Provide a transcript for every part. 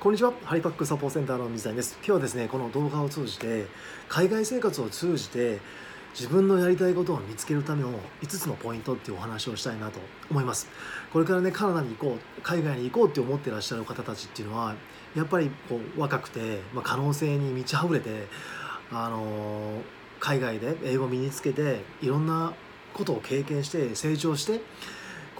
こんにちは。ハリパックサポーセンターの水谷です。今日はですねこの動画を通じて海外生活を通じて自分のやりたいことを見つけるための5つのポイントっていうお話をしたいなと思います。これからねカナダに行こう海外に行こうって思ってらっしゃる方たちっていうのはやっぱりこう若くて、まあ、可能性に満ち溢れてあのー、海外で英語を身につけていろんなことを経験して成長して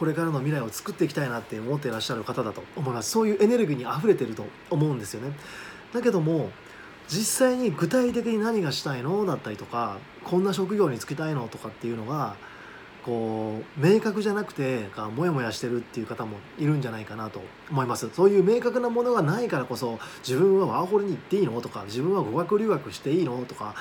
これからの未来を作っていきたいなって思っていらっしゃる方だと思います。そういうエネルギーにあふれてると思うんですよね。だけども実際に具体的に何がしたいのだったりとかこんな職業に就きたいのとかっていうのがこう明確じゃなくてモヤモヤしてるっていう方もいるんじゃないかなと思います。そういう明確なものがないからこそ自分はワーホリに行っていいのとか自分は語学留学していいのとか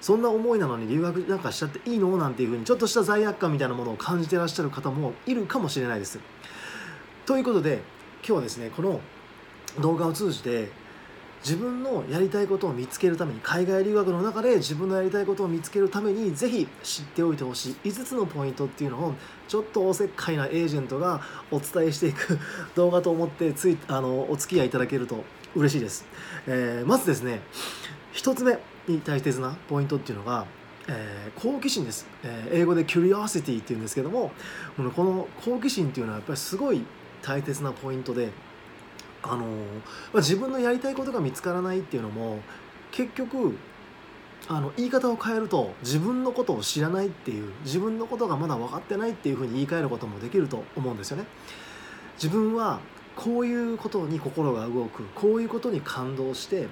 そんな思いなのに留学なんかしちゃっていいのなんていうふうにちょっとした罪悪感みたいなものを感じてらっしゃる方もいるかもしれないです。ということで今日はですねこの動画を通じて自分のやりたいことを見つけるために海外留学の中で自分のやりたいことを見つけるためにぜひ知っておいてほしい。5つのポイントっていうのをちょっとおせっかいなエージェントがお伝えしていく動画と思ってついあのお付き合いいただけると嬉しいです、えー、まずですね1つ目。に大切なポイントっていうのが、えー、好奇心です、えー、英語で curiosity っていうんですけどもこの好奇心っていうのはやっぱりすごい大切なポイントであのまあ、自分のやりたいことが見つからないっていうのも結局あの言い方を変えると自分のことを知らないっていう自分のことがまだ分かってないっていうふうに言い換えることもできると思うんですよね。自分はこういうことに心が動くこういうことに感動して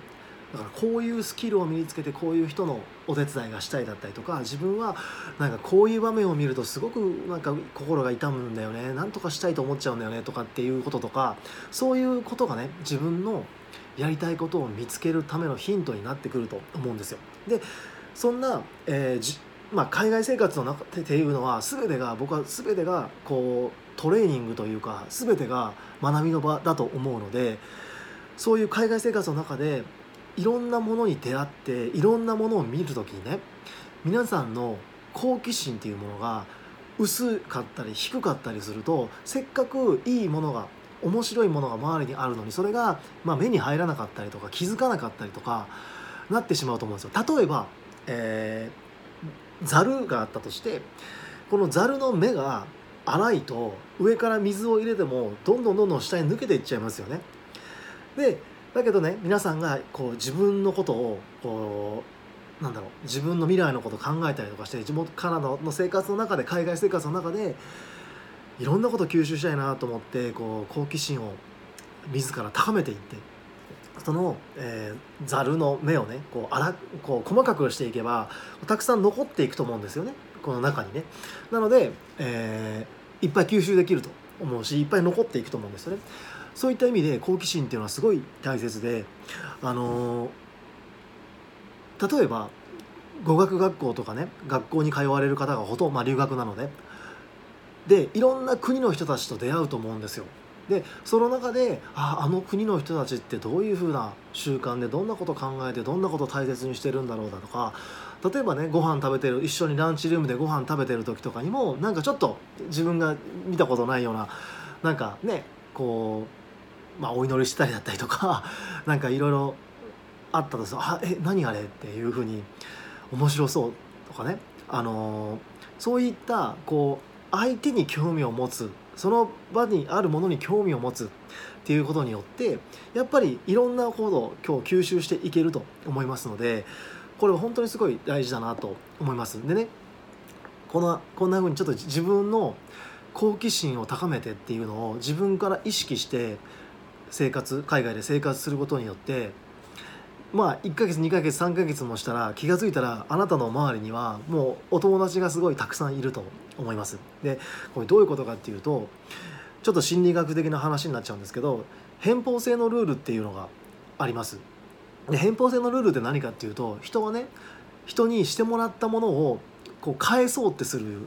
だからこういうスキルを身につけてこういう人のお手伝いがしたいだったりとか自分はなんかこういう場面を見るとすごくなんか心が痛むんだよねなんとかしたいと思っちゃうんだよねとかっていうこととかそういうことがね自分のやりたいことを見つけるためのヒントになってくると思うんですよ。でそんな、えーまあ、海外生活の中っていうのは全てが僕は全てがこうトレーニングというか全てが学びの場だと思うのでそういう海外生活の中でいろんなものに出会っていろんなものを見る時にね皆さんの好奇心っていうものが薄かったり低かったりするとせっかくいいものが面白いものが周りにあるのにそれがま目に入らなかったりとか気づかなかったりとかなってしまうと思うんですよ。例えば、えー、ザルがあったとしてこのザルの目が粗いと上から水を入れてもどんどんどんどん下に抜けていっちゃいますよね。でだけどね皆さんがこう自分のことをこうなんだろう自分の未来のことを考えたりとかして地元カナダの生活の中で海外生活の中でいろんなことを吸収したいなと思ってこう好奇心を自ら高めていってその、えー、ザルの目をねこうあらこう細かくしていけばたくさん残っていくと思うんですよねこの中にね。なので、えー、いっぱい吸収できると思うしいっぱい残っていくと思うんですよね。そういった意味で好奇心っていうのはすごい大切であの例えば語学学校とかね学校に通われる方がほとんど、まあ、留学なのででいろんな国の人たちと出会うと思うんですよ。でその中でああの国の人たちってどういうふうな習慣でどんなこと考えてどんなこと大切にしてるんだろうだとか例えばねご飯食べてる一緒にランチルームでご飯食べてる時とかにもなんかちょっと自分が見たことないようななんかねこうまあ、お祈りしたりだったりとか なんかいろいろあったとすあえ何あれ？っていうふうに面白そうとかね、あの、そういったこう相手に興味を持つ。その場にあるものに興味を持つ。っていうことによってやっぱりいろんなことを今日吸収していけると思いますのでこれは本当にすごい大事だなと思います。でねこのこんな風にちょっと自分の好奇心を高めてっていうのを自分から意識して生活海外で生活することによってまあ1ヶ月2ヶ月3ヶ月もしたら気が付いたらあなたの周りにはもうお友達がすごいたくさんいると思います。でこれどういうことかっていうとちょっと心理学的な話になっちゃうんですけど偏方性のルールっていうのがあります。で偏方性のルールって何かっていうと人はね人にしてもらったものをこう返そうってする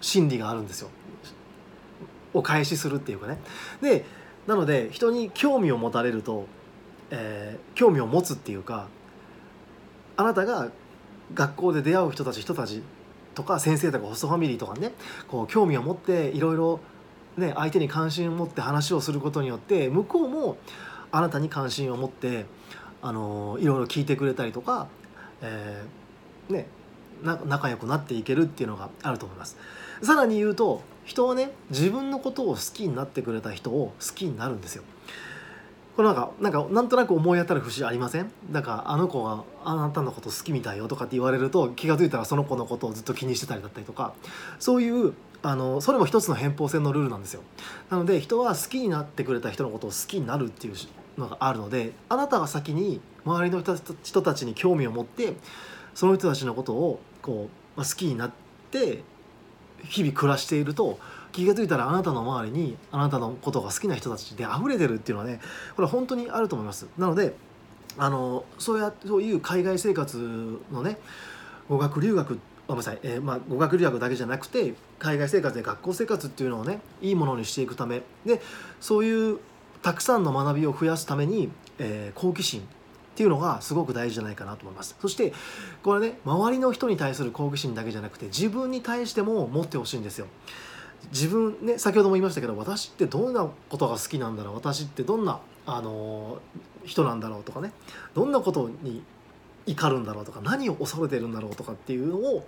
心理があるんですよ。お返しするっていうかね。でなので人に興味を持たれると、えー、興味を持つっていうかあなたが学校で出会う人たち人たちとか先生とかホストファミリーとかねこう興味を持っていろいろね相手に関心を持って話をすることによって向こうもあなたに関心を持ってあのいろいろ聞いてくれたりとか、えー、ね仲良くなっていけるっていうのがあると思います。さらに言うと人はね自分のことを好きになってくれた人を好きになるんですよ。これなんかなんかなんとなく思い当たる節ありません？だからあの子があなたのこと好きみたいよとかって言われると気が付いたらその子のことをずっと気にしてたりだったりとか。そういうあのそれも一つの偏方性のルールなんですよ。なので人は好きになってくれた人のことを好きになるっていうのがあるのであなたが先に周りの人たちに興味を持ってその人たちのことをこう、まあ、好きになって日々暮らしていると気が付いたらあなたの周りにあなたのことが好きな人たちで溢れてるっていうのはねこれは本当にあると思います。なのであのそうやそういう海外生活のね語学留学ごめんなさい、えー、まあ、語学留学だけじゃなくて海外生活で学校生活っていうのをねいいものにしていくため。でそういうたくさんの学びを増やすために、えー、好奇心っていうのがすごく大事じゃないかなと思います。そしてこれね周りの人に対する好奇心だけじゃなくて自分に対しても持ってほしいんですよ。自分ね先ほども言いましたけど私ってどんなことが好きなんだろう？私ってどんなあの人なんだろうとかね。どんなことに怒るんだろうとか何を恐れてるんだろうとかっていうのを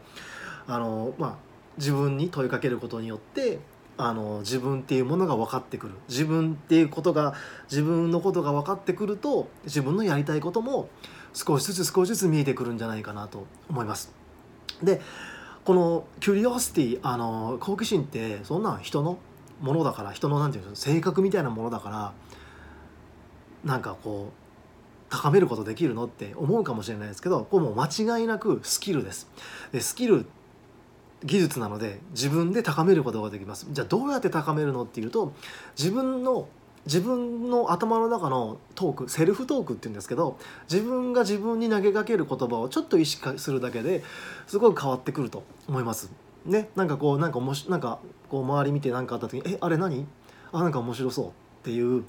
あの、まあ、自分に問いかけることによってあの自分っていうものが分かってくる自分っていうことが自分のことが分かってくると自分のやりたいことも少しずつ少しずつ見えてくるんじゃないかなと思います。でこのキュリオシティあの好奇心ってそんな人のものだから人の何て言うの性格みたいなものだからなんかこう高めることできるのって思うかもしれないですけどこれも間違いなくスキルです。でスキル技術なので自分で高めることができます。じゃあどうやって高めるのっていうと自分の自分の頭の中のトークセルフトークっていうんですけど自分が自分に投げかける言葉をちょっと意識するだけですごい変わってくると思います。ね、なんかこうなんかもしなんかこう周り見て何かあった時に「えあれ何？あなんか面白そう」っていう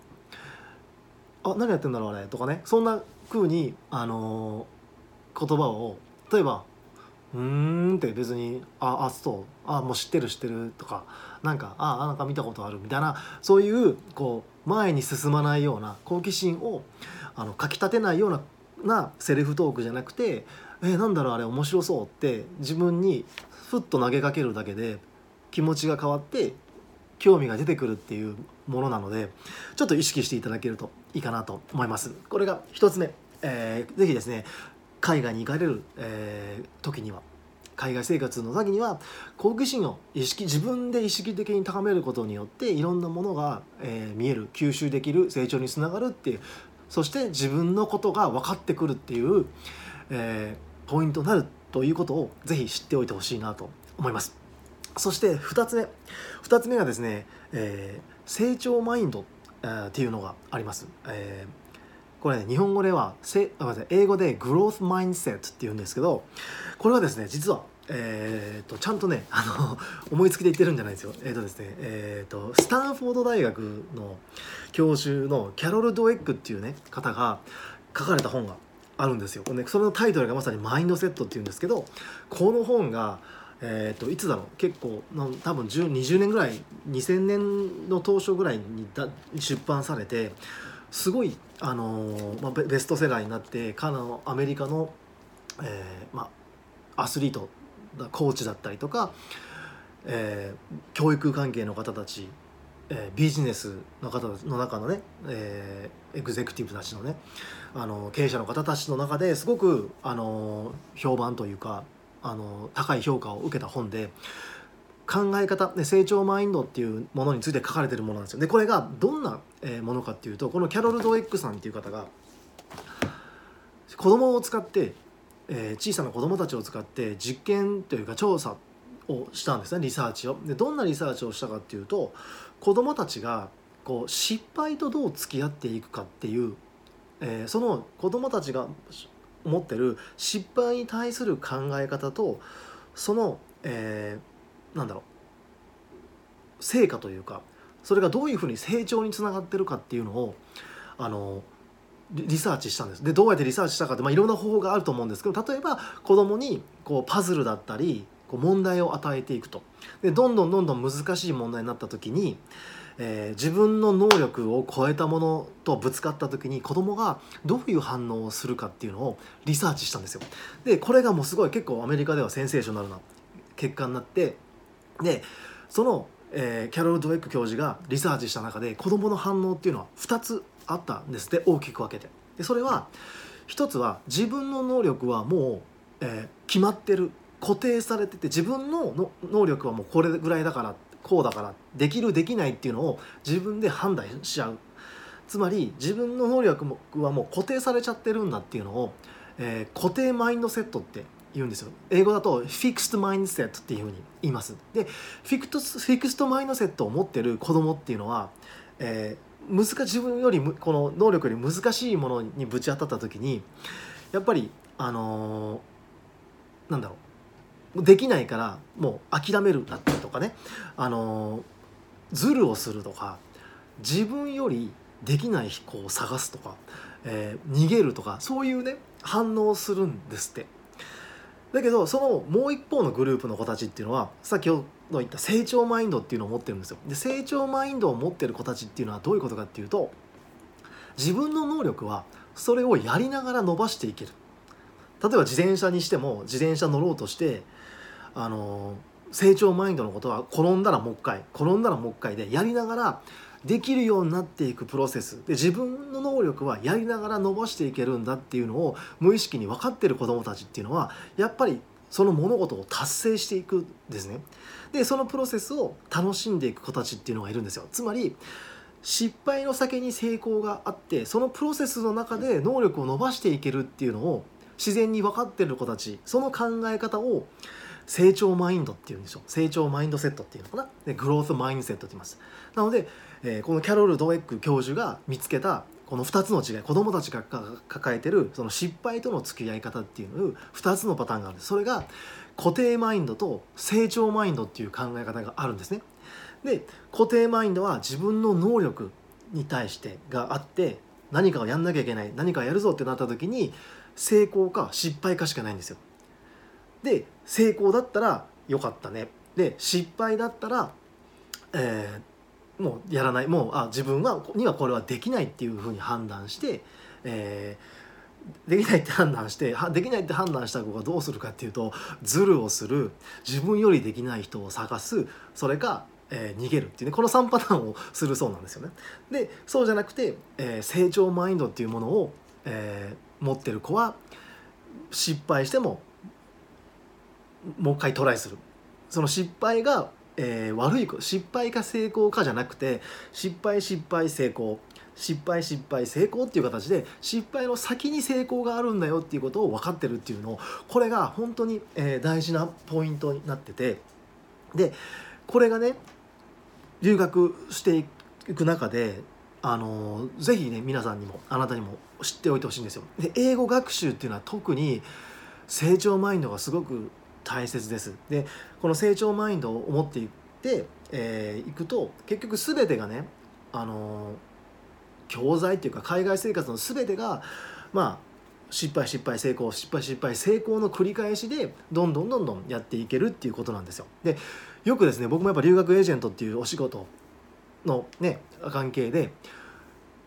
「あ何やってんだろうあれ」とかねそんな風にあのー、言葉を例えば「うーん」って別に「ああそう。あもう知ってる知ってる」とかなんか「あなんか見たことある」みたいなそういうこう前に進まないような好奇心をあのかきたてないようななセルフトークじゃなくて「えなんだろうあれ面白そう」って自分にふっと投げかけるだけで気持ちが変わって興味が出てくるっていうものなのでちょっと意識していただけるといいかなと思います。これが1つ目、えー、ぜひですね海外に行かれる、えー、時には海外生活の時には好奇心を意識自分で意識的に高めることによっていろんなものが、えー、見える吸収できる成長につながるっていうそして自分のことが分かってくるっていう、えー、ポイントになるということをぜひ知っておいてほしいなと思います。そして2つ目2つ目がですね、えー、成長マインド、っていうのがあります、えー、これね日本語ではせあ英語でグロースマインセットっていうんですけどこれはですね実はえーと、ちゃんとねあの思いつきで言ってるんじゃないですよ。えっ、ー、とですねえーと、スタンフォード大学の教授のキャロル・ドエッグっていうね方が書かれた本があるんですよ。ね、それのタイトルがまさに「マインドセット」っていうんですけどこの本が、えーと、いつだろう結構の多分20年ぐらい2000年の当初ぐらいにだ出版されてすごい、あの、まあ、ベストセラーになってカナアメリカの、えーまあ、アスリートコーチだったりとか、えー、教育関係の方たちえー、ビジネスの方の中のね、えー、エグゼクティブたちのねあの経営者の方たちの中ですごくあの評判というかあの高い評価を受けた本で考え方、成長マインドっていうものについて書かれてるものなんですよ。でこれがどんなものかっていうとこのキャロル・ドエックさんっていう方が子供を使って、え、小さな子供たちを使って実験というか調査をしたんですねリサーチを。でどんなリサーチをしたかっていうと子どもたちがこう失敗とどう付き合っていくかっていう、え、その子どもたちが持ってる失敗に対する考え方とその、えー、なんだろう。成果というかそれがどういうふうに成長につながってるかっていうのをあのリサーチしたんです。でどうやってリサーチしたかって、まあ、いろんな方法があると思うんですけど例えば子供にこうパズルだったりこう問題を与えていくと。でどんどんどんどん難しい問題になった時に、えー、自分の能力を超えたものとぶつかった時に子供がどういう反応をするかっていうのをリサーチしたんですよ。でこれがもうすごい結構アメリカではセンセーショナルな結果になってでその、えー、キャロル・ドウェック教授がリサーチした中で子供の反応っていうのは2つあったんですって大きく分けて。でそれは1つは自分の能力はもう、えー、決まってる固定されてて自分の能力はもうこれぐらいだからこうだからできるできないっていうのを自分で判断しちゃうつまり自分の能力はもう固定されちゃってるんだっていうのを、えー、固定マインドセットって言うんですよ。英語だと fixed mindset っていうふうに言います。で fixed fixed mindset を持ってる子供っていうのは、えー、難自分よりこの能力より難しいものにぶち当たった時にやっぱりあのー、なんだろう。できないからもう諦めるだったりとかね。あのズルをするとか自分よりできない子を探すとか、えー、逃げるとかそういうね反応するんですって。だけどそのもう一方のグループの子たちっていうのは先ほど言った成長マインドっていうのを持ってるんですよ。で成長マインドを持ってる子たちっていうのはどういうことかっていうと自分の能力はそれをやりながら伸ばしていける。例えば自転車にしても自転車乗ろうとしてあの成長マインドのことは転んだらもう一回転んだらもう一回でやりながらできるようになっていくプロセスで自分の能力はやりながら伸ばしていけるんだっていうのを無意識に分かってる子どもたちっていうのはやっぱりその物事を達成していくんですね。でそのプロセスを楽しんでいく子たちっていうのがいるんですよ。つまり失敗の先に成功があってそのプロセスの中で能力を伸ばしていけるっていうのを自然に分かってる子たちその考え方を成長マインドっていうんでしょう成長マインドセットっていうのかなでグロースマインドセットって言いますなので、えー、このキャロル・ドウェック教授が見つけたこの2つの違い子どもたちが抱えてるその失敗との付き合い方っていう2つのパターンがあるんです。それが固定マインドと成長マインドっていう考え方があるんですね。で固定マインドは自分の能力に対してがあって何かをやんなきゃいけない何かをやるぞってなった時に成功か失敗かしかないんですよ。で成功だったらよかったね。で失敗だったら、えー、もうやらないもうあ自分はにはこれはできないっていうふうに判断して、えー、できないって判断してできないって判断した子がどうするかっていうとズルをする自分よりできない人を探すそれかえー、逃げるっていうねこの3パターンをするそうなんですよね。でそうじゃなくて、えー、成長マインドっていうものを、えー、持ってる子は失敗してももう一回トライするその失敗が、えー、悪い失敗か成功かじゃなくて失敗失敗成功失敗失敗成功っていう形で失敗の先に成功があるんだよっていうことを分かってるっていうのをこれが本当に、え、大事なポイントになっててでこれがね留学していく中であのぜひね皆さんにもあなたにも知っておいてほしいんですよ。で英語学習っていうのは特に成長マインドがすごく大切です。でこの成長マインドを持っていって、えー、いくと結局全てがねあの教材っていうか海外生活の全てがまあ失敗失敗成功失敗失敗成功の繰り返しでどんどんどんどんやっていけるっていうことなんですよ。でよくですね僕もやっぱ留学エージェントっていうお仕事のね関係で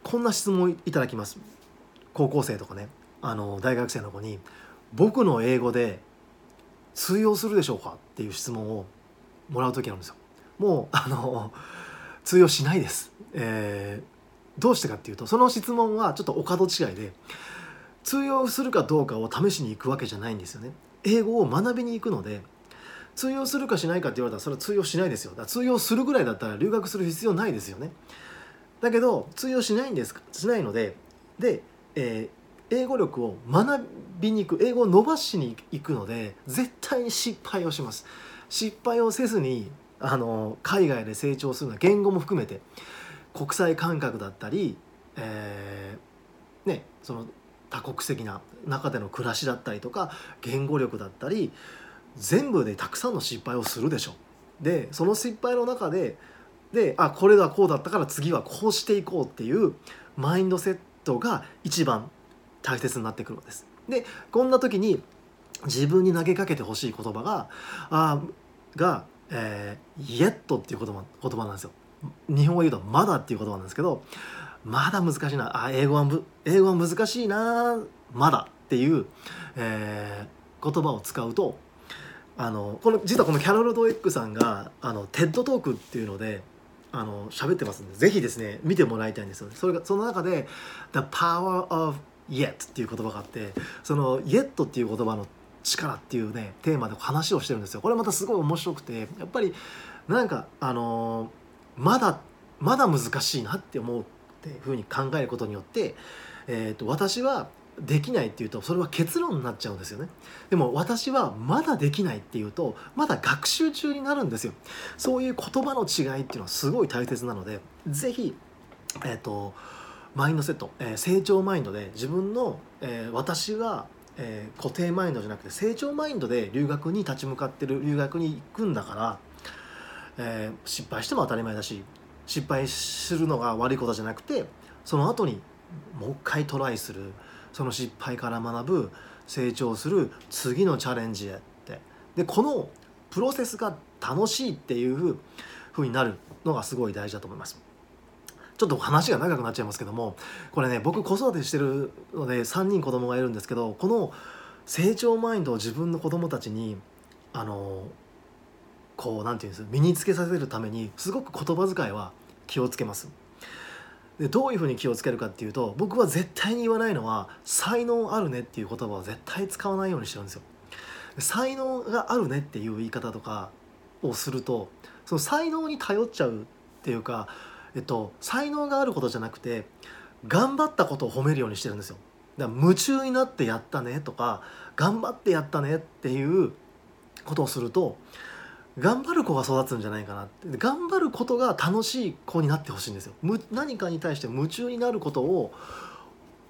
こんな質問いただきます高校生とかねあの大学生の子に「僕の英語で通用するでしょうかっていう質問をもらう時なんですよ。もうあの通用しないです、えー、どうしてかっていうとその質問はちょっとお門違いで通用するかどうかを試しに行くわけじゃないんですよね。英語を学びに行くので通用するかしないかって言われたらそれは通用しないですよ。だから通用するぐらいだったら留学する必要ないですよね。だけど通用しないんですしないのでで、えー英語力を学びに行く英語を伸ばしに行くので絶対に失敗をします。失敗をせずにあの海外で成長するのは言語も含めて国際感覚だったり、えー、ねその多国籍な中での暮らしだったりとか言語力だったり全部でたくさんの失敗をするでしょ。でその失敗の中でであこれはこうだったから次はこうしていこうっていうマインドセットが一番大切になってくるんです。でこんな時に自分に投げかけてほしい言葉があが、えー、イエットっていう言葉言葉なんですよ。日本語で言うと「まだ」っていう言葉なんですけどまだ難しいなあ英語は英語は難しいなまだっていう、えー、言葉を使うとあのこの実はこのキャロル・ドエックさんがあのテッドトークっていうのであの喋ってますんでぜひですね見てもらいたいんですよねそれがその中で「The Power of Yet」っていう言葉があってその「Yet」っていう言葉の力っていうねテーマで話をしてるんですよ。これまたすごい面白くてやっぱりなんかあのまだまだ難しいなって思うっていうふうに考えることによって、えーと、私はできないっていうとそれは結論になっちゃうんですよね。でも私はまだできないっていうとまだ学習中になるんですよ。そういう言葉の違いっていうのはすごい大切なので是非えっ、ー、とマインドセット、えー、成長マインドで自分の、えー、私はえー、固定マインドじゃなくて成長マインドで留学に立ち向かってる留学に行くんだから、えー、失敗しても当たり前だし失敗するのが悪いことじゃなくてその後にもう一回トライするその失敗から学ぶ成長する次のチャレンジへってでこのプロセスが楽しいっていうふうになるのがすごい大事だと思います。ちょっと話が長くなっちゃいますけどもこれね僕子育てしてるので3人子供がいるんですけどこの成長マインドを自分の子供たちにあのこう何て言うんです身につけさせるためにすごく言葉遣いは気をつけます。でどういうふうに気をつけるかっていうと僕は絶対に言わないのは「才能あるね」っていう言葉は絶対使わないようにしてるんですよ。才能があるねっていう言い方とかをするとその才能に頼っちゃうっていうかえっと、才能があることじゃなくて頑張ったことを褒めるようにしてるんですよ。だから夢中になってやったねとか頑張ってやったねっていうことをすると頑張る子が育つんじゃないかなって頑張ることが楽しい子になってほしいんですよ。何かに対して夢中になることを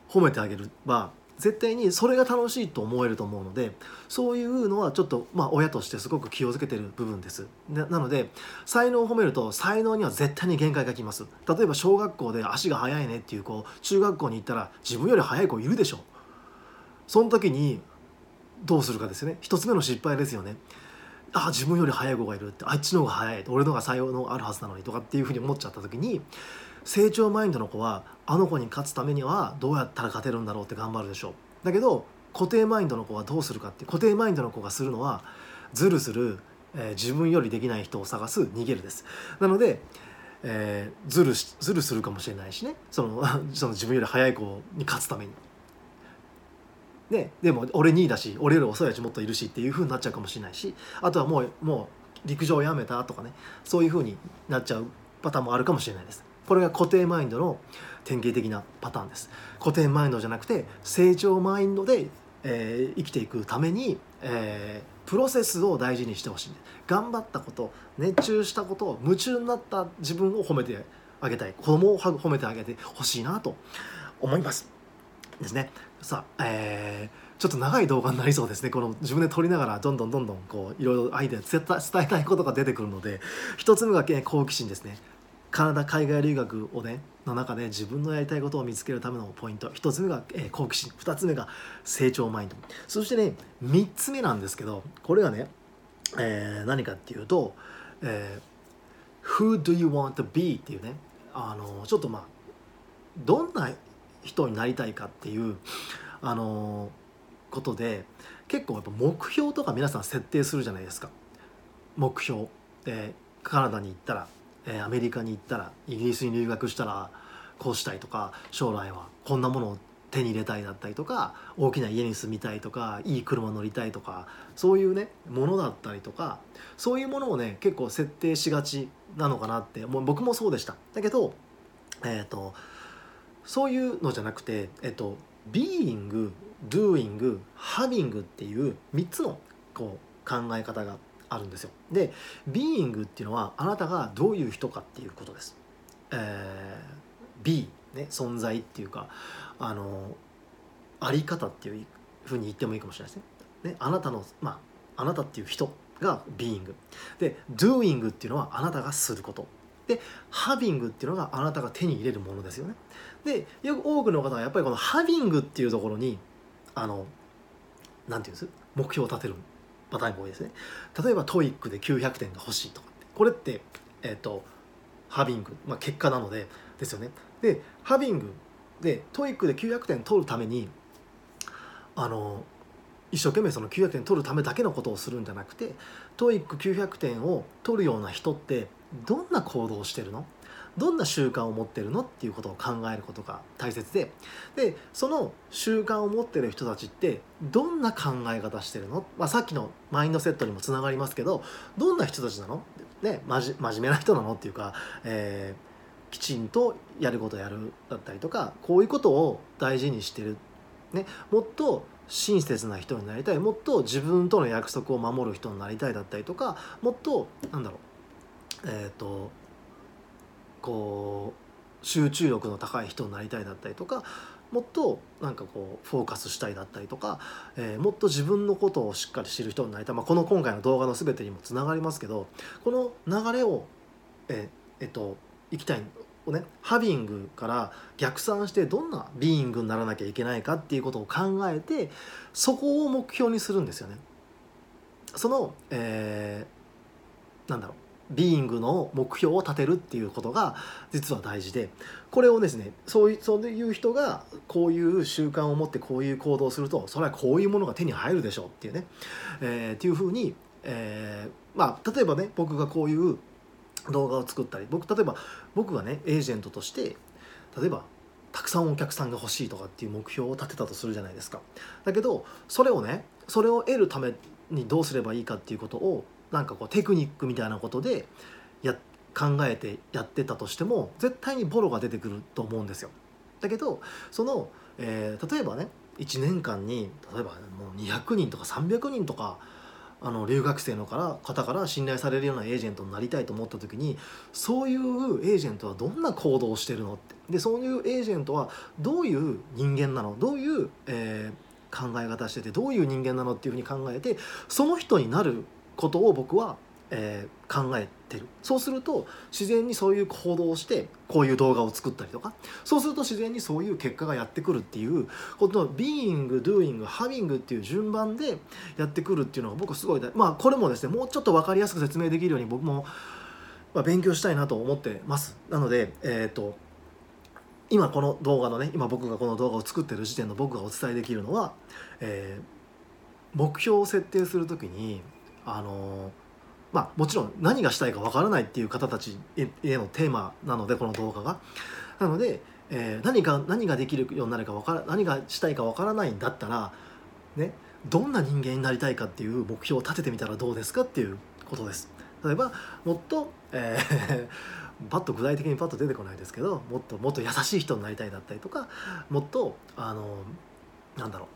褒めてあげれば絶対にそれが楽しいと思えると思うのでそういうのはちょっとまあ親としてすごく気をつけてる部分です。なので才能を褒めると才能には絶対に限界がきます。例えば小学校で足が速いねっていう子中学校に行ったら自分より速い子いるでしょ。その時にどうするかですよね。一つ目の失敗ですよね。あ自分より速い子がいるってあっちの方が速い俺の方が才能あるはずなのにとかっていうふうに思っちゃった時に成長マインドの子はあの子に勝つためにはどうやったら勝てるんだろうって頑張るでしょう。だけど固定マインドの子はどうするかって固定マインドの子がするのはズルする、えー、自分よりできない人を探す逃げるです。なので、えー、ズルズルするかもしれないしね。その その自分より速い子に勝つために。ね、でも俺2位だし俺より遅いやつもっといるしっていう風になっちゃうかもしれないし。あとはもうもう陸上をやめたとかね。そういう風になっちゃうパターンもあるかもしれないです。これが固定マインドの典型的なパターンです。固定マインドじゃなくて成長マインドで、えー、生きていくために、えー、プロセスを大事にしてほしい頑張ったこと熱中したこと夢中になった自分を褒めてあげたい。子供を褒めてあげてほしいなと思います。ですね。さあ、えー、ちょっと長い動画になりそうですね。この自分で撮りながらどんどんどんどんこういろいろアイデア伝えたいことが出てくるので一つ目が、ね、好奇心ですね。カナダ海外留学をねの中で自分のやりたいことを見つけるためのポイント1つ目が、えー、好奇心。2つ目が成長マインド。そしてね3つ目なんですけどこれがね、えー、何かっていうと、えー、Who do you want to be? っていうねあのちょっとまあどんな人になりたいかっていうあのことで結構やっぱ目標とか皆さん設定するじゃないですか。目標。でカナダに行ったら。え、アメリカに行ったらイギリスに留学したらこうしたいとか将来はこんなものを手に入れたいだったりとか大きな家に住みたいとかいい車乗りたいとかそういうねものだったりとかそういうものをね結構設定しがちなのかなってもう僕もそうでした。だけどえっ、ー、とそういうのじゃなくてえっ、ー、と being doing having っていう3つのこう考え方があるんですよ。でビーイングっていうのはあなたがどういう人かっていうことです、えー、be ね存在っていうかあのあり方っていうふうに言ってもいいかもしれないですね。ねあなたのまああなたっていう人が being で doing っていうのはあなたがすること。で having っていうのがあなたが手に入れるものですよね。でよく多くの方はやっぱりこの having っていうところにあのなんていうんです？目標を立てる。んパターンが多いですね。例えば TOEIC で900点が欲しいとかこれってえっ、ー、と having、まあ、結果なのでですよね。で having で TOEIC で900点取るためにあの一生懸命その900点取るためだけのことをするんじゃなくて TOEIC900 点を取るような人ってどんな行動をしてるの？どんな習慣を持ってるのっていうことを考えることが大切ででその習慣を持ってる人たちってどんな考え方してるの、まあ、さっきのマインドセットにもつながりますけどどんな人たちなの、ね、真面目な人なのっていうか、えー、きちんとやることやるだったりとかこういうことを大事にしてる、ね、もっと親切な人になりたい。もっと自分との約束を守る人になりたいだったりとかもっとなんだろうえっ、ー、とこう集中力の高い人になりたいだったりとかもっとなんかこうフォーカスしたいだったりとか、えー、もっと自分のことをしっかり知る人になりたい、まあ、この今回の動画の全てにもつながりますけどこの流れをえ、えっといきたいをねハビングから逆算してどんなビーイングにならなきゃいけないかっていうことを考えてそこを目標にするんですよね。その、えー、なんだろうビーイングの目標を立てるっていうことが実は大事でこれをですねそういうそういう人がこういう習慣を持ってこういう行動をするとそれはこういうものが手に入るでしょうっていうね、えー、っていうふうに、えー、まあ例えばね僕がこういう動画を作ったり僕例えば僕がねエージェントとして例えばたくさんお客さんが欲しいとかっていう目標を立てたとするじゃないですか。だけどそれをねそれを得るためにどうすればいいかっていうことをなんかこうテクニックみたいなことでや考えてやってたとしても絶対にボロが出てくると思うんですよ。だけどその、えー、例えばね1年間に例えばもう200人とか300人とかあの留学生のから方から信頼されるようなエージェントになりたいと思った時にそういうエージェントはどんな行動をしてるのって。でそういうエージェントはどういう人間なの？どういう、えー、考え方しててどういう人間なのっていうふうに考えてその人になることを僕はえー、考えてる。そうすると自然にそういう行動をしてこういう動画を作ったりとか。そうすると自然にそういう結果がやってくるっていうこのビーイングドゥーイングハビングっていう順番でやってくるっていうのが僕すごいまあこれもですねもうちょっと分かりやすく説明できるように僕も、まあ、勉強したいなと思ってます。なのでえっ、ー、と今この動画のね今僕がこの動画を作ってる時点の僕がお伝えできるのは、えー、目標を設定する時にあのまあ、もちろん何がしたいかわからないっていう方たちへのテーマなのでこの動画が。なので、えー、何か何ができるようになるかわから何がしたいかわからないんだったら、ね、どんな人間になりたいかっていう目標を立ててみたらどうですかっていうことです。例えばもっと、えー パッと具体的にパッと出てこないですけどもっともっと優しい人になりたいだったりとかもっとあのなんだろう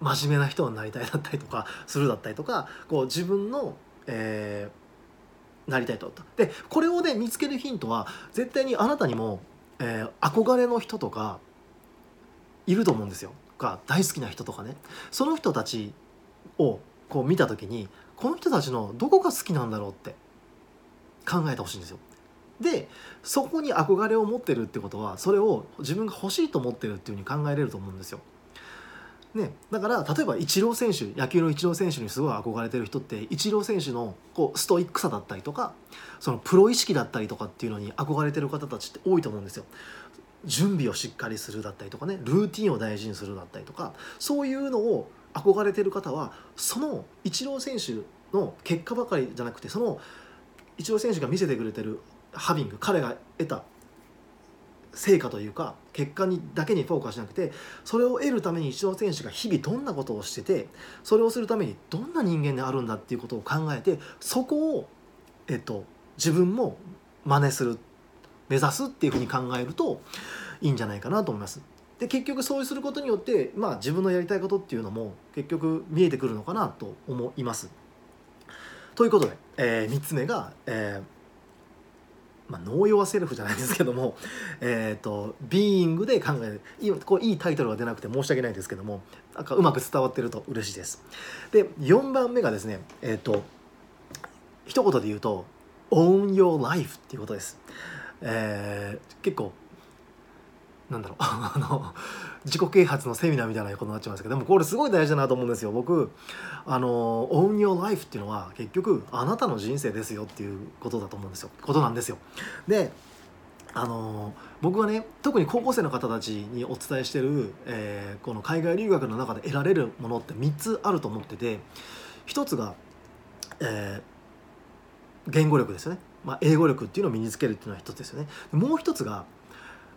真面目な人になりたいだったりとかするだったりとかこう自分のえー、なりたいとでこれをね見つけるヒントは絶対にあなたにも、えー、憧れの人とかいると思うんですよが大好きな人とかねその人たちをこう見た時にこの人たちのどこが好きなんだろうって考えてほしいんですよ。でそこに憧れを持ってるってことはそれを自分が欲しいと思ってるっていうふうに考えれると思うんですよ。ね、だから例えばイチロー選手野球のイチロー選手にすごい憧れてる人ってイチロー選手のこうストイックさだったりとかそのプロ意識だったりとかっていうのに憧れてる方たちって多いと思うんですよ。準備をしっかりするだったりとかねルーティンを大事にするだったりとかそういうのを憧れてる方はそのイチロー選手の結果ばかりじゃなくてそのイチロー選手が見せてくれてるハビング彼が得た成果というか結果にだけにフォーカスしなくてそれを得るためにイチロー選手が日々どんなことをしててそれをするためにどんな人間であるんだっていうことを考えてそこを、えっと、自分も真似する目指すっていうふうに考えるといいんじゃないかなと思います。で結局そうすることによって、まあ、自分のやりたいことっていうのも結局見えてくるのかなと思います。ということで、えー、3つ目が、えーまあ、農用はセルフじゃないですけども、えっ、ー、と、ビーイングで考える。いこういいタイトルが出なくて申し訳ないですけども、なんかうまく伝わってると嬉しいです。で、4番目がですね、えっ、ー、と、一言で言うと、own your life っていうことです。えー、結構、なんだろうあの 自己啓発のセミナーみたいなことになっちゃいますけどでもこれすごい大事だなと思うんですよ。僕あの Own Your Life っていうのは結局あなたの人生ですよっていうことだと思うんですよ。ことなんですよ。であの僕はね特に高校生の方たちにお伝えしてる、えー、この海外留学の中で得られるものって3つあると思ってて1つが、えー、言語力ですよね、まあ、英語力っていうのを身につけるっていうのは1つですよね。もう1つが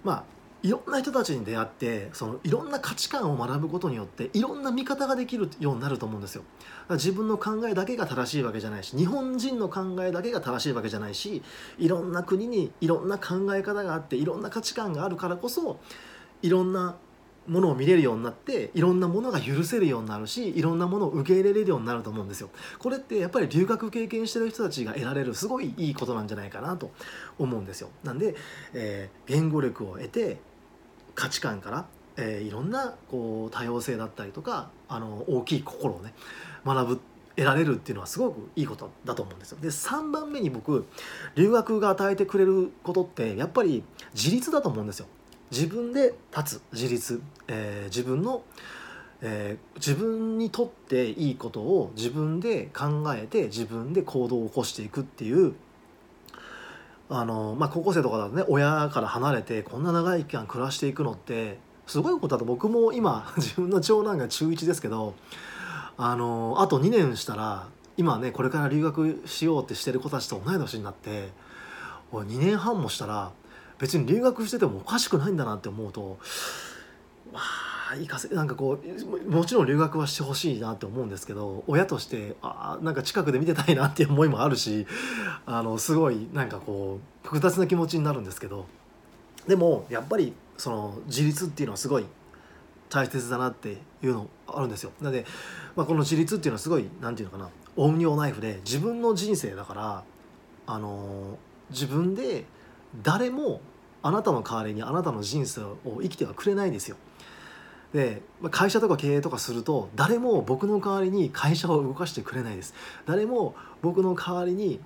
まあいろんな人たちに出会ってそのいろんな価値観を学ぶことによっていろんな見方ができるようになると思うんですよ。自分の考えだけが正しいわけじゃないし日本人の考えだけが正しいわけじゃないしいろんな国にいろんな考え方があっていろんな価値観があるからこそいろんなものを見れるようになっていろんなものが許せるようになるしいろんなものを受け入れれるようになると思うんですよ。これってやっぱり留学経験してる人たちが得られるすごいいいことなんじゃないかなと思うんですよ。なんで、えー、言語力を得て価値観から、えー、いろんなこう多様性だったりとかあの大きい心をね学ぶ得られるっていうのはすごくいいことだと思うんですよ。で3番目に僕留学が与えてくれることってやっぱり自立だと思うんですよ。自分で立つ自立、えー、自分の、えー、自分にとっていいことを自分で考えて自分で行動を起こしていくっていうあの、まあ、高校生とかだとね親から離れてこんな長い期間暮らしていくのってすごいことだと僕も今 自分の長男が中1ですけどあのあと2年したら今ねこれから留学しようってしてる子たちと同い年になって2年半もしたら別に留学しててもおかしくないんだなって思うとまあ行かせなんかこうもちろん留学はしてほしいなって思うんですけど親としてあなんか近くで見てたいなっていう思いもあるしあのすごいなんかこう複雑な気持ちになるんですけどでもやっぱりその自立っていうのはすごい大切だなっていうのあるんですよ。なので、まあ、この自立っていうのはすごい何て言うのかなオンニオナイフで自分の人生だからあの自分で誰もあなたの代わりにあなたの人生を生きてはくれないですよ。で会社とか経営とかすると誰も僕の代わりに会社を動かしてくれないです。誰も僕の代わりに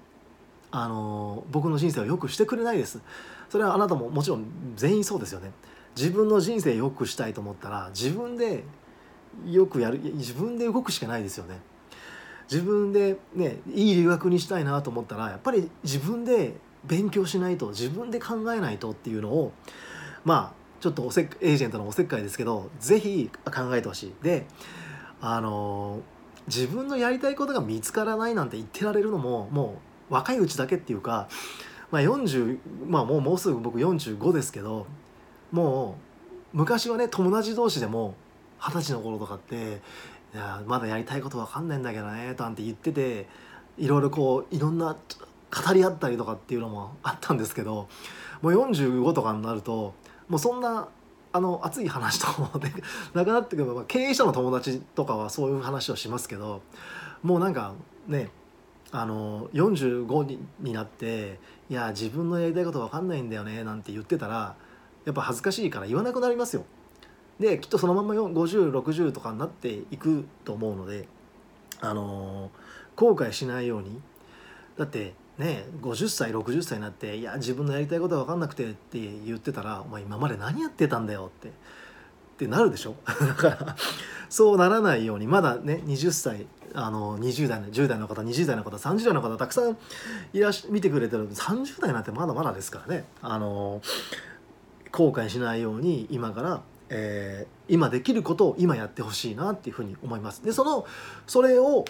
あの僕の人生を良くしてくれないです。それはあなたももちろん全員そうですよね。自分の人生良くしたいと思ったら自分でよくやる自分で動くしかないですよね。自分でねいい留学にしたいなと思ったらやっぱり自分で勉強しないと自分で考えないとっていうのをまあちょっとおせエージェントのおせっかいですけど是非考えてほしい。であの自分のやりたいことが見つからないなんて言ってられるのももう若いうちだけっていうか、まあ、40まあもうもうすぐ僕45ですけどもう昔はね友達同士でも二十歳の頃とかっていやまだやりたいこと分かんないんだけどねなんて言ってていろいろこういろんな語り合ったりとかっていうのもあったんですけどもう45とかになるともうそんなあの熱い話とかも、なくなってくる、まあ、経営者の友達とかはそういう話をしますけどもうなんかねあの45にになって「いや自分のやりたいこと分かんないんだよね」なんて言ってたらやっぱ恥ずかしいから言わなくなりますよ。できっとそのまま5060とかになっていくと思うのであの後悔しないようにだってね50歳60歳になって「いや自分のやりたいことが分かんなくて」って言ってたら「お前今まで何やってたんだよ」ってってなるでしょ？だからそうならないようにまだね20歳あの20代の10代の方20代の方30代の方たくさんいらし見てくれてる。30代なんてまだまだですからね。あの後悔しないように今から、えー、今できることを今やってほしいなっていうふうに思います。でそのそれを、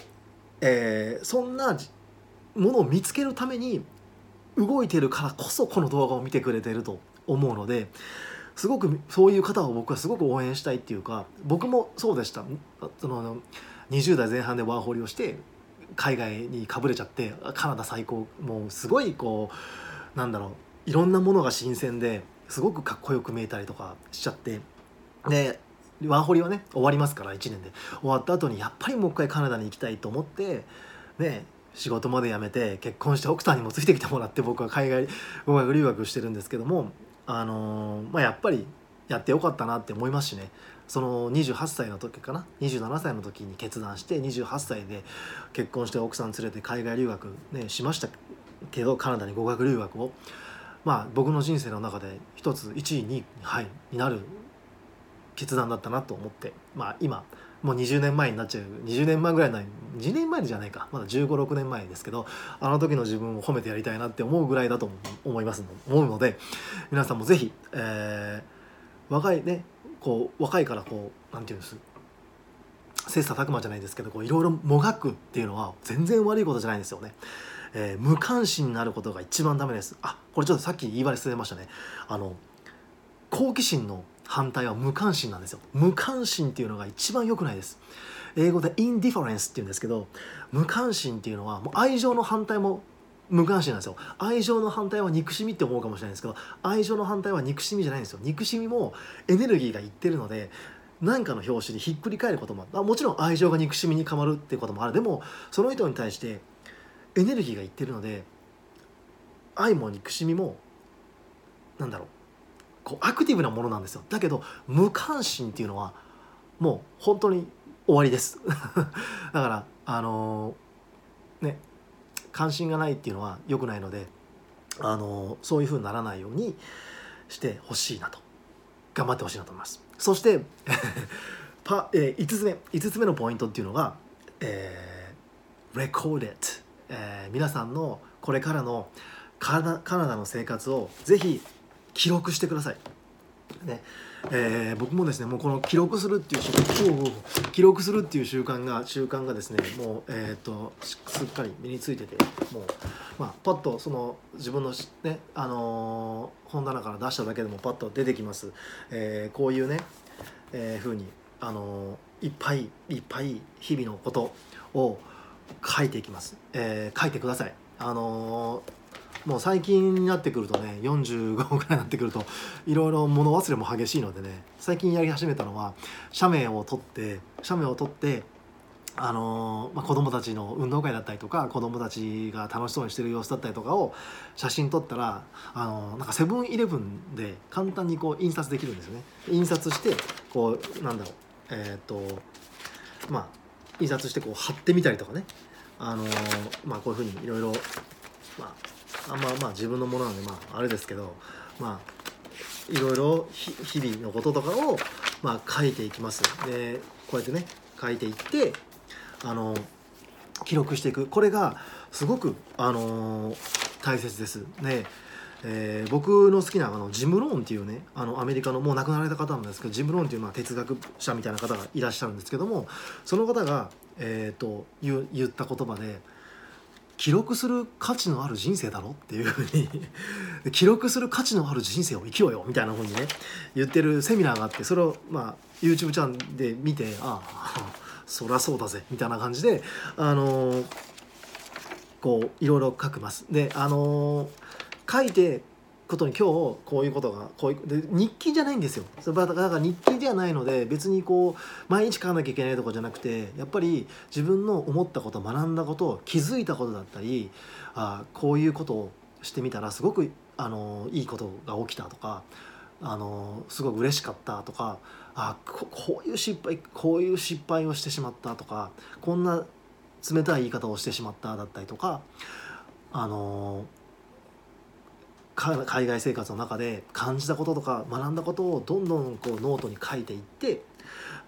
えー、そんなものを見つけるために動いてるからこそこの動画を見てくれてると思うのですごくそういう方を僕はすごく応援したいっていうか僕もそうでした。その20代前半でワーホリをして海外にかぶれちゃってカナダ最高。もうすごいこうなんだろういろんなものが新鮮ですごくかっこよく見えたりとかしちゃってでワーホリはね終わりますから1年で。終わった後にやっぱりもう一回カナダに行きたいと思ってね仕事まで辞めて結婚して奥さんにもついてきてもらって僕は海外語学留学してるんですけどもあのー、まあ、やっぱりやってよかったなって思いますしね。その28歳の時かな？27歳の時に決断して28歳で結婚して奥さん連れて海外留学、ね、しましたけどカナダに語学留学を。まあ僕の人生の中で一つ1位に,、はい、になる決断だったなと思ってまあ今もう20年前になっちゃう20年前ぐらいの2年前じゃないかまだ1 5 6年前ですけどあの時の自分を褒めてやりたいなって思うぐらいだと思います思うので皆さんも是非、えー、若いねこう若いからこう何て言うんです切磋琢磨じゃないですけどいろいろもがくっていうのは全然悪いことじゃないんですよね。えー、無関心になることが一番ダメです。あこれちょっとさっき言い忘れましたね。あの好奇心の反対は無関心なんですよ。無関心っていうのが一番良くないです。英語でインディファレンスっていうんですけど無関心っていうのはもう愛情の反対も無関心なんですよ。愛情の反対は憎しみって思うかもしれないんですけど愛情の反対は憎しみじゃないんですよ。憎しみもエネルギーがいってるので何かの表紙にひっくり返ることもあもちろん愛情が憎しみに変わるっていうこともある。でもその人に対してエネルギーがいってるので愛も憎しみもなんだろう。こうアクティブなものなんですよ。だけど無関心っていうのはもう本当に終わりです。だからあのー、ね関心がないっていうのは良くないのであのー、そういうふうにならないようにしてほしいなと。頑張ってほしいなと思います。そして パ、えー、5つ目5つ目のポイントっていうのが、えー、recorded、えー、皆さんのこれからのカナダの生活をぜひ記録してください。ねえー、僕もですねもうこの記録するっていう習慣記録するっていう習慣が習慣がですねもう、えーと、すっかり身についててもう、まあ、パッとその自分の、ねあのー、本棚から出しただけでもパッと出てきます、えー、こういうね、えー、風に、あのー、いっぱいいっぱい日々のことを書いていきます、えー、書いてください。あのーもう最近になってくるとね45ぐらいになってくるといろいろ物忘れも激しいのでね最近やり始めたのは写メを撮って写メを撮ってあのまあ、子供たちの運動会だったりとか子供たちが楽しそうにしてる様子だったりとかを写真撮ったらあのなんかセブンイレブンで簡単にこう印刷できるんですよね。印刷してこうなんだろうえっ、とまあ印刷してこう貼ってみたりとかね。あのまあこういうふうにいろいろまああまあまあ自分のものなんでまああれですけどまあいろいろ日々のこととかをまあ書いていきます。でこうやってね書いていってあの記録していく。これがすごくあの大切です。ねえー、僕の好きなあのジム・ローンっていうねあのアメリカのもう亡くなられた方なんですけどジム・ローンっていうまあ哲学者みたいな方がいらっしゃるんですけどもその方が、えーと言った言葉で記録する価値のある人生だろっていうふうに 記録する価値のある人生を生きようよみたいなふうにね言ってるセミナーがあってそれをまあ YouTube チャンネルで見てああ そりゃそうだぜみたいな感じであのー、こういろいろ書きます。であのー、書いてことに今日こういうことがこういうで日記じゃないんですよ。だから日記ではないので別にこう毎日書かなきゃいけないとかじゃなくてやっぱり自分の思ったこと学んだこと気づいたことだったりあこういうことをしてみたらすごくあのいいことが起きたとかあのすごく嬉しかったとかあここういう失敗こういう失敗をしてしまったとかこんな冷たい言い方をしてしまっただったりとかあの海外生活の中で感じたこととか学んだことをどんどんこうノートに書いていって、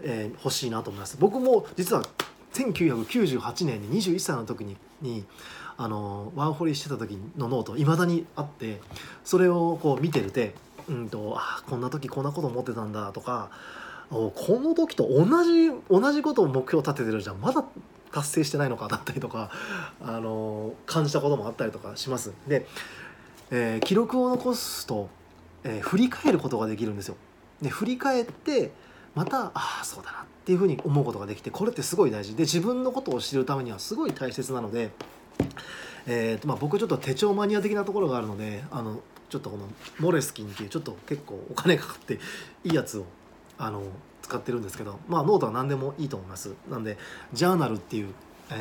えー、欲しいなと思います僕も実は1998年に21歳の時ににあのワーホリしてた時のノートいまだにあってそれをこう見てるて、うんと、あこんな時こんなこと思ってたんだとかこの時と同じ同じことを目標立ててるじゃんまだ達成してないのかだったりとかあの感じたこともあったりとかします。でえー、記録を残すと、えー、振り返ることができるんですよ。で振り返ってまたああそうだなっていうふうに思うことができてこれってすごい大事で自分のことを知るためにはすごい大切なので、えーとまあ、僕ちょっと手帳マニア的なところがあるのであのちょっとこのモレスキンっていうちょっと結構お金かかっていいやつをあの使ってるんですけどまあノートは何でもいいと思いますなんでジャーナルっていう、えー、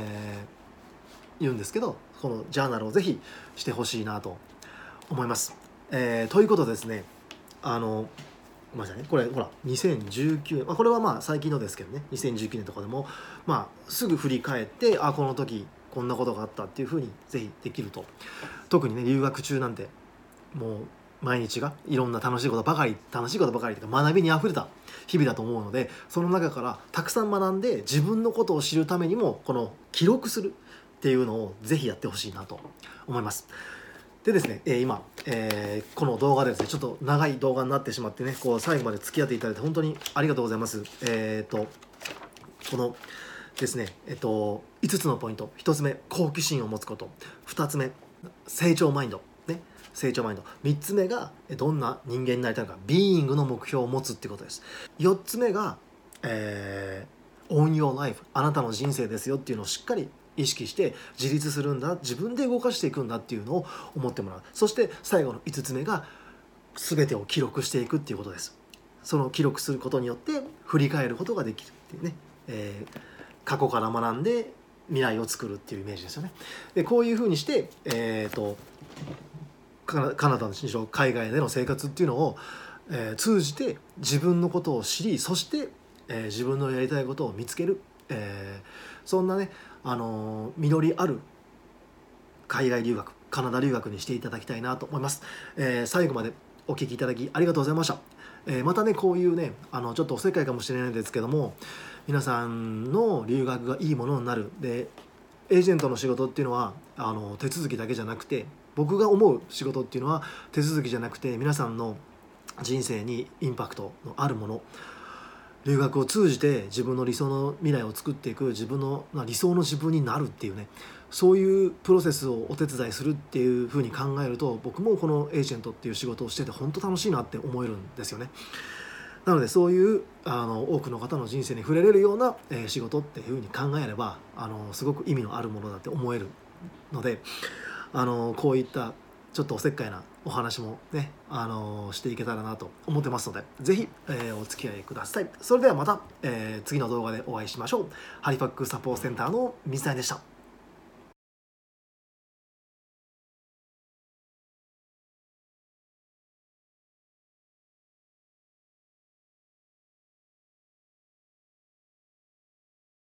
言うんですけどこのジャーナルをぜひしてほしいなと思います。えー、ということですねあのごめんなさいねこれほら2019年、まあ、これはまあ最近のですけどね2019年とかでもまあすぐ振り返ってあこの時こんなことがあったっていうふうにぜひできると特にね留学中なんてもう毎日がいろんな楽しいことばかり楽しいことばかりというか学びにあふれた日々だと思うのでその中からたくさん学んで自分のことを知るためにもこの記録するっていうのをぜひやってほしいなと思います。でですね、えー、今、えー、この動画でですねちょっと長い動画になってしまってねこう最後まで付き合っていただいて本当にありがとうございます。えっ、とこのですねえっと5つのポイント。1つ目好奇心を持つこと。2つ目成長マインド。ね成長マインド。3つ目がどんな人間になりたいのか。ビーイングの目標を持つってことです。4つ目が、えー、own your life あなたの人生ですよっていうのをしっかり意識して自立するんだ自分で動かしていくんだっていうのを思ってもらう。そして最後の5つ目が全てを記録していくっていうことです。その記録することによって振り返ることができるっていうね、えー、過去から学んで未来を作るっていうイメージですよね。でこういうふうにしてえっ、ー、とカナダのしろ海外での生活っていうのを、えー、通じて自分のことを知りそして、えー、自分のやりたいことを見つける、えー、そんなねあの実りある海外留学カナダ留学にしていただきたいなと思います、えー、最後までお聴きいただきありがとうございました、えー、またねこういうねあのちょっとおせっかいかもしれないですけども皆さんの留学がいいものになる。でエージェントの仕事っていうのはあの手続きだけじゃなくて僕が思う仕事っていうのは手続きじゃなくて皆さんの人生にインパクトのあるもの。留学を通じて自分の理想の未来を作っていく自分の、ま、理想の自分になるっていうねそういうプロセスをお手伝いするっていうふうに考えると僕もこのエージェントっていう仕事をしてて本当楽しいなって思えるんですよね。なのでそういうあの多くの方の人生に触れれるような、え、仕事っていうふうに考えればあのすごく意味のあるものだって思えるのであのこういったちょっとおせっかいなお話もね、あのしていけたらなと思ってますので、ぜひ、えー、お付き合いください。それではまた、えー、次の動画でお会いしましょう。ハリファックサポーセンターの水谷でした。